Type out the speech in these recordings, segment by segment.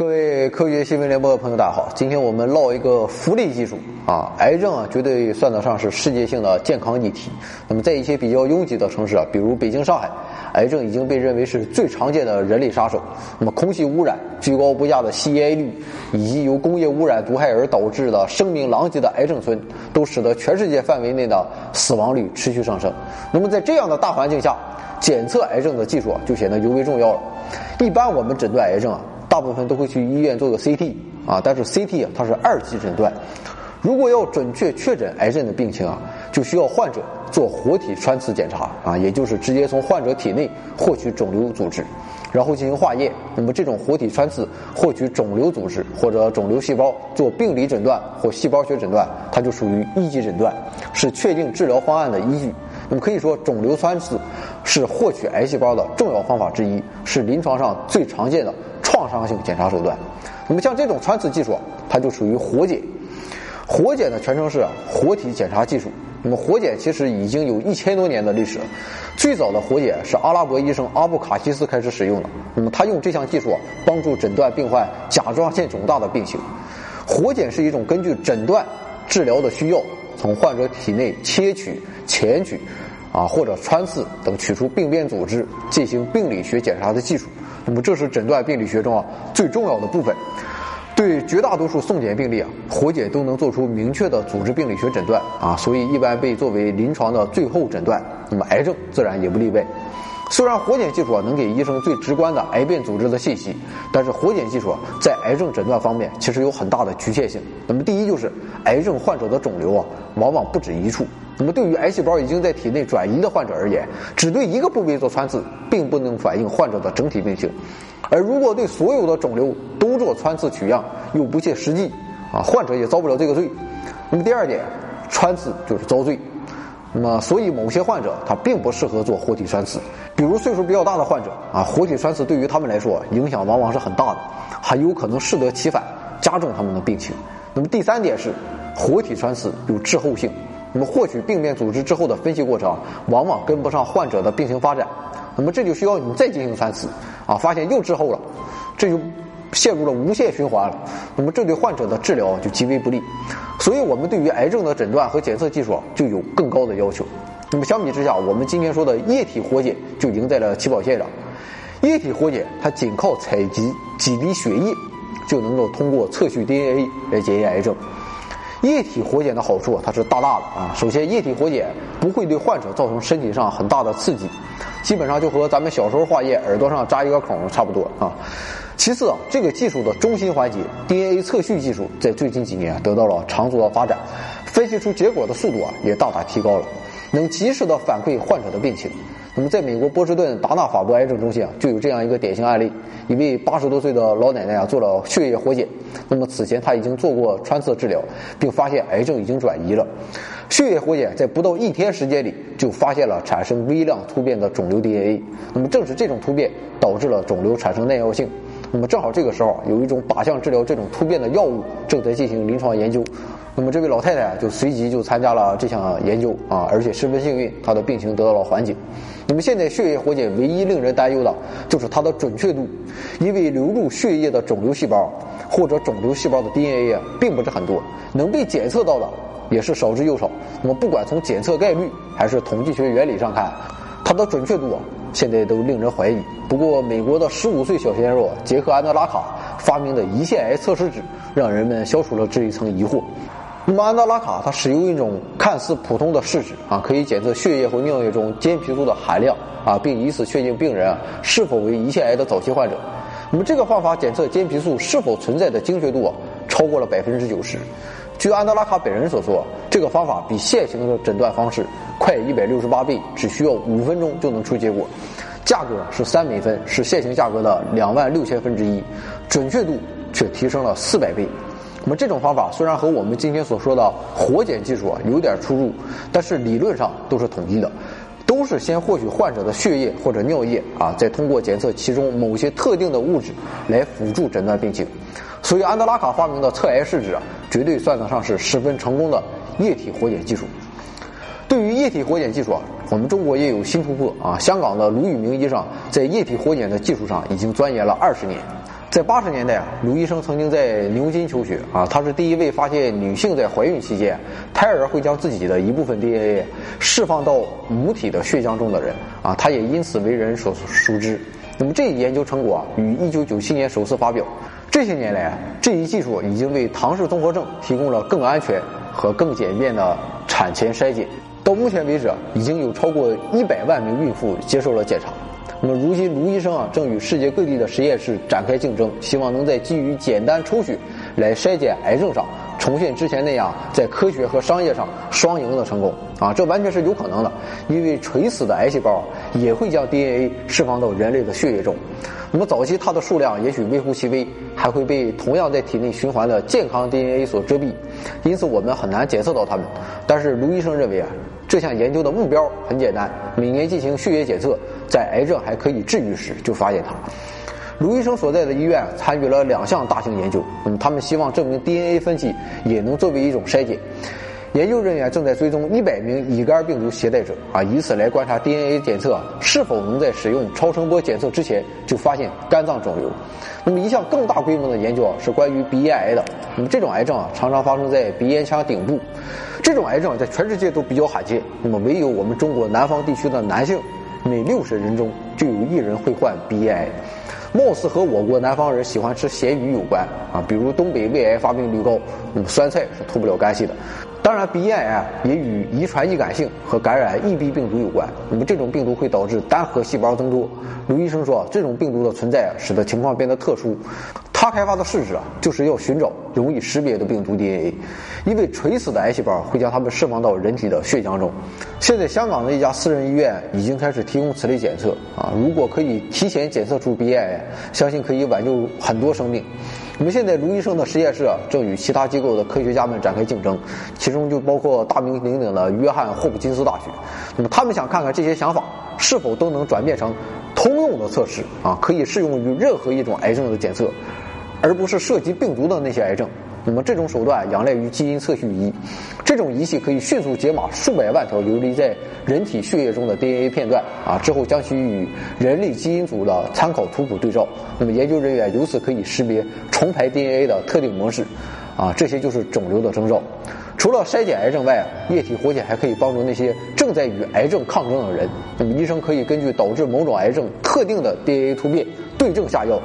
各位科学新闻联播的朋友，大家好！今天我们唠一个福利技术啊，癌症啊，绝对算得上是世界性的健康议题。那么，在一些比较拥挤的城市啊，比如北京、上海，癌症已经被认为是最常见的人类杀手。那么，空气污染、居高不下的吸烟率，以及由工业污染毒害而导致的声名狼藉的癌症村，都使得全世界范围内的死亡率持续上升。那么，在这样的大环境下，检测癌症的技术啊，就显得尤为重要了。一般我们诊断癌症啊。大部分都会去医院做个 CT 啊，但是 CT 啊它是二级诊断，如果要准确确诊癌症的病情啊，就需要患者做活体穿刺检查啊，也就是直接从患者体内获取肿瘤组织，然后进行化验。那么这种活体穿刺获取肿瘤组织或者肿瘤细胞做病理诊断或细胞学诊断，它就属于一级诊断，是确定治疗方案的依据。那么可以说，肿瘤穿刺是获取癌细胞的重要方法之一，是临床上最常见的。创伤性检查手段，那么像这种穿刺技术，它就属于活检。活检的全称是活体检查技术。那么活检其实已经有一千多年的历史，最早的活检是阿拉伯医生阿布卡西斯开始使用的。那么他用这项技术帮助诊断病患甲状腺肿大的病情。活检是一种根据诊断、治疗的需要，从患者体内切取、钳取，啊或者穿刺等取出病变组织进行病理学检查的技术。那么这是诊断病理学中啊最重要的部分。对绝大多数送检病例啊，活检都能做出明确的组织病理学诊断啊，所以一般被作为临床的最后诊断。那么癌症自然也不例外。虽然活检技术啊能给医生最直观的癌变组织的信息，但是活检技术啊在癌症诊断方面其实有很大的局限性。那么第一就是癌症患者的肿瘤啊往往不止一处。那么对于癌细胞已经在体内转移的患者而言，只对一个部位做穿刺，并不能反映患者的整体病情；而如果对所有的肿瘤都做穿刺取样，又不切实际，啊，患者也遭不了这个罪。那么第二点，穿刺就是遭罪。那么所以某些患者他并不适合做活体穿刺，比如岁数比较大的患者啊，活体穿刺对于他们来说影响往往是很大的，很有可能适得其反，加重他们的病情。那么第三点是，活体穿刺有滞后性。那么获取病变组织之后的分析过程，往往跟不上患者的病情发展，那么这就需要你再进行穿刺，啊，发现又滞后了，这就陷入了无限循环了。那么这对患者的治疗就极为不利，所以我们对于癌症的诊断和检测技术就有更高的要求。那么相比之下，我们今天说的液体活检就赢在了起跑线上。液体活检它仅靠采集几滴血液，就能够通过测序 DNA 来检验癌症。液体活检的好处，它是大大的啊！首先，液体活检不会对患者造成身体上很大的刺激，基本上就和咱们小时候化验耳朵上扎一个孔差不多啊。其次啊，这个技术的中心环节 DNA 测序技术在最近几年得到了长足的发展，分析出结果的速度啊也大大提高了，能及时的反馈患者的病情。那么，在美国波士顿达纳法国癌症中心啊，就有这样一个典型案例：一位八十多岁的老奶奶啊，做了血液活检。那么此前她已经做过穿刺治疗，并发现癌症已经转移了。血液活检在不到一天时间里，就发现了产生微量突变的肿瘤 DNA。那么正是这种突变导致了肿瘤产生耐药性。那么正好这个时候，有一种靶向治疗这种突变的药物正在进行临床研究。那么这位老太太就随即就参加了这项研究啊，而且十分幸运，她的病情得到了缓解。那么现在血液活检唯一令人担忧的就是它的准确度，因为流入血液的肿瘤细胞或者肿瘤细胞的 DNA 啊，并不是很多，能被检测到的也是少之又少。那么不管从检测概率还是统计学原理上看，它的准确度啊，现在都令人怀疑。不过美国的十五岁小鲜肉杰克安德拉卡发明的胰腺癌测试纸，让人们消除了这一层疑惑。那么安德拉卡他使用一种看似普通的试纸啊，可以检测血液或尿液中间皮素的含量啊，并以此确定病人啊是否为胰腺癌的早期患者。那么这个方法检测间皮素是否存在的精确度啊，超过了百分之九十。据安德拉卡本人所说，这个方法比现行的诊断方式快一百六十八倍，只需要五分钟就能出结果。价格是三美分，是现行价格的两万六千分之一，准确度却提升了四百倍。那么这种方法虽然和我们今天所说的活检技术啊有点出入，但是理论上都是统一的，都是先获取患者的血液或者尿液啊，再通过检测其中某些特定的物质来辅助诊断病情。所以安德拉卡发明的测癌试纸啊，绝对算得上是十分成功的液体活检技术。对于液体活检技术啊，我们中国也有新突破啊！香港的卢宇明医生在液体活检的技术上已经钻研了二十年。在八十年代啊，卢医生曾经在牛津求学啊，他是第一位发现女性在怀孕期间胎儿会将自己的一部分 DNA 释放到母体的血浆中的人啊，他也因此为人所熟知。那么这一研究成果啊，于一九九七年首次发表。这些年来啊，这一技术已经为唐氏综合症提供了更安全和更简便的产前筛检。到目前为止，已经有超过一百万名孕妇接受了检查。那么如今，卢医生啊，正与世界各地的实验室展开竞争，希望能在基于简单抽取来筛检癌症上，重现之前那样在科学和商业上双赢的成功啊！这完全是有可能的，因为垂死的癌细胞也会将 DNA 释放到人类的血液中。那么早期它的数量也许微乎其微，还会被同样在体内循环的健康 DNA 所遮蔽，因此我们很难检测到它们。但是卢医生认为啊。这项研究的目标很简单，每年进行血液检测，在癌症还可以治愈时就发现它。卢医生所在的医院参与了两项大型研究，那么他们希望证明 DNA 分析也能作为一种筛检。研究人员正在追踪一百名乙肝病毒携带者啊，以此来观察 DNA 检测是否能在使用超声波检测之前就发现肝脏肿瘤。那么一项更大规模的研究啊，是关于鼻咽癌的。那么这种癌症啊，常常发生在鼻咽腔顶部。这种癌症在全世界都比较罕见。那么唯有我们中国南方地区的男性，每六十人中就有一人会患鼻咽癌。貌似和我国南方人喜欢吃咸鱼有关啊，比如东北胃癌发病率高，那么酸菜是脱不了干系的。当然，鼻咽癌也与遗传易感性和感染 EB 病毒有关。那么这种病毒会导致单核细胞增多。卢医生说，这种病毒的存在使得情况变得特殊。他开发的试纸啊，就是要寻找容易识别的病毒 DNA，因为垂死的癌细胞会将它们释放到人体的血浆中。现在香港的一家私人医院已经开始提供此类检测啊，如果可以提前检测出鼻咽癌，相信可以挽救很多生命。我们现在卢医生的实验室啊，正与其他机构的科学家们展开竞争，其中就包括大名鼎鼎的约翰霍普金斯大学。那么他们想看看这些想法是否都能转变成通用的测试啊，可以适用于任何一种癌症的检测。而不是涉及病毒的那些癌症。那么这种手段仰赖于基因测序仪，这种仪器可以迅速解码数百万条游离在人体血液中的 DNA 片段啊，之后将其与人类基因组的参考图谱对照。那么研究人员由此可以识别重排 DNA 的特定模式，啊，这些就是肿瘤的征兆。除了筛检癌症外，液体活检还可以帮助那些正在与癌症抗争的人。那么医生可以根据导致某种癌症特定的 DNA 突变对症下药。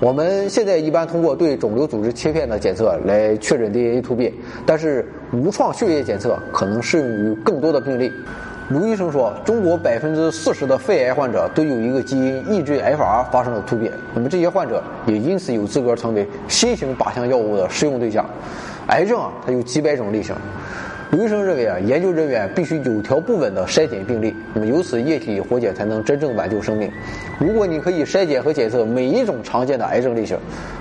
我们现在一般通过对肿瘤组织切片的检测来确诊 DNA 突变，但是无创血液检测可能适用于更多的病例。卢医生说，中国百分之四十的肺癌患者都有一个基因抑制 FR 发生了突变，那么这些患者也因此有资格成为新型靶向药物的适用对象。癌症啊，它有几百种类型。卢医生认为啊，研究人员必须有条不紊地筛检病例，那么由此液体活检才能真正挽救生命。如果你可以筛检和检测每一种常见的癌症类型，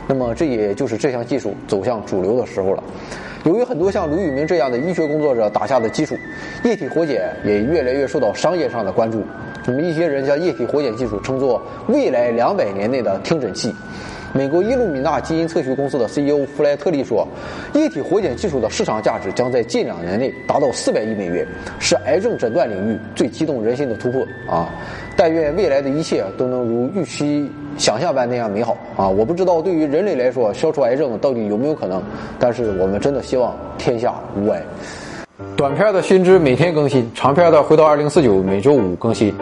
那么这也就是这项技术走向主流的时候了。由于很多像卢宇明这样的医学工作者打下的基础，液体活检也越来越受到商业上的关注。那么一些人将液体活检技术称作未来两百年内的听诊器。美国伊路米纳基因测序公司的 CEO 弗莱特利说：“液体活检技术的市场价值将在近两年内达到四百亿美元，是癌症诊断领域最激动人心的突破啊！但愿未来的一切都能如预期想象般那样美好啊！我不知道对于人类来说，消除癌症到底有没有可能，但是我们真的希望天下无癌。短片的新知每天更新，长片的回到二零四九每周五更新。”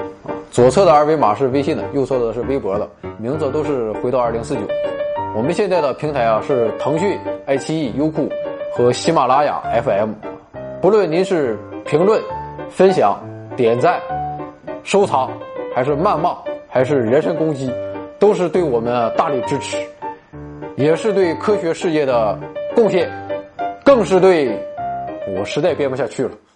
左侧的二维码是微信的，右侧的是微博的，名字都是回到二零四九。我们现在的平台啊是腾讯、爱奇艺、优酷和喜马拉雅 FM。不论您是评论、分享、点赞、收藏，还是谩骂，还是人身攻击，都是对我们大力支持，也是对科学事业的贡献，更是对我实在编不下去了。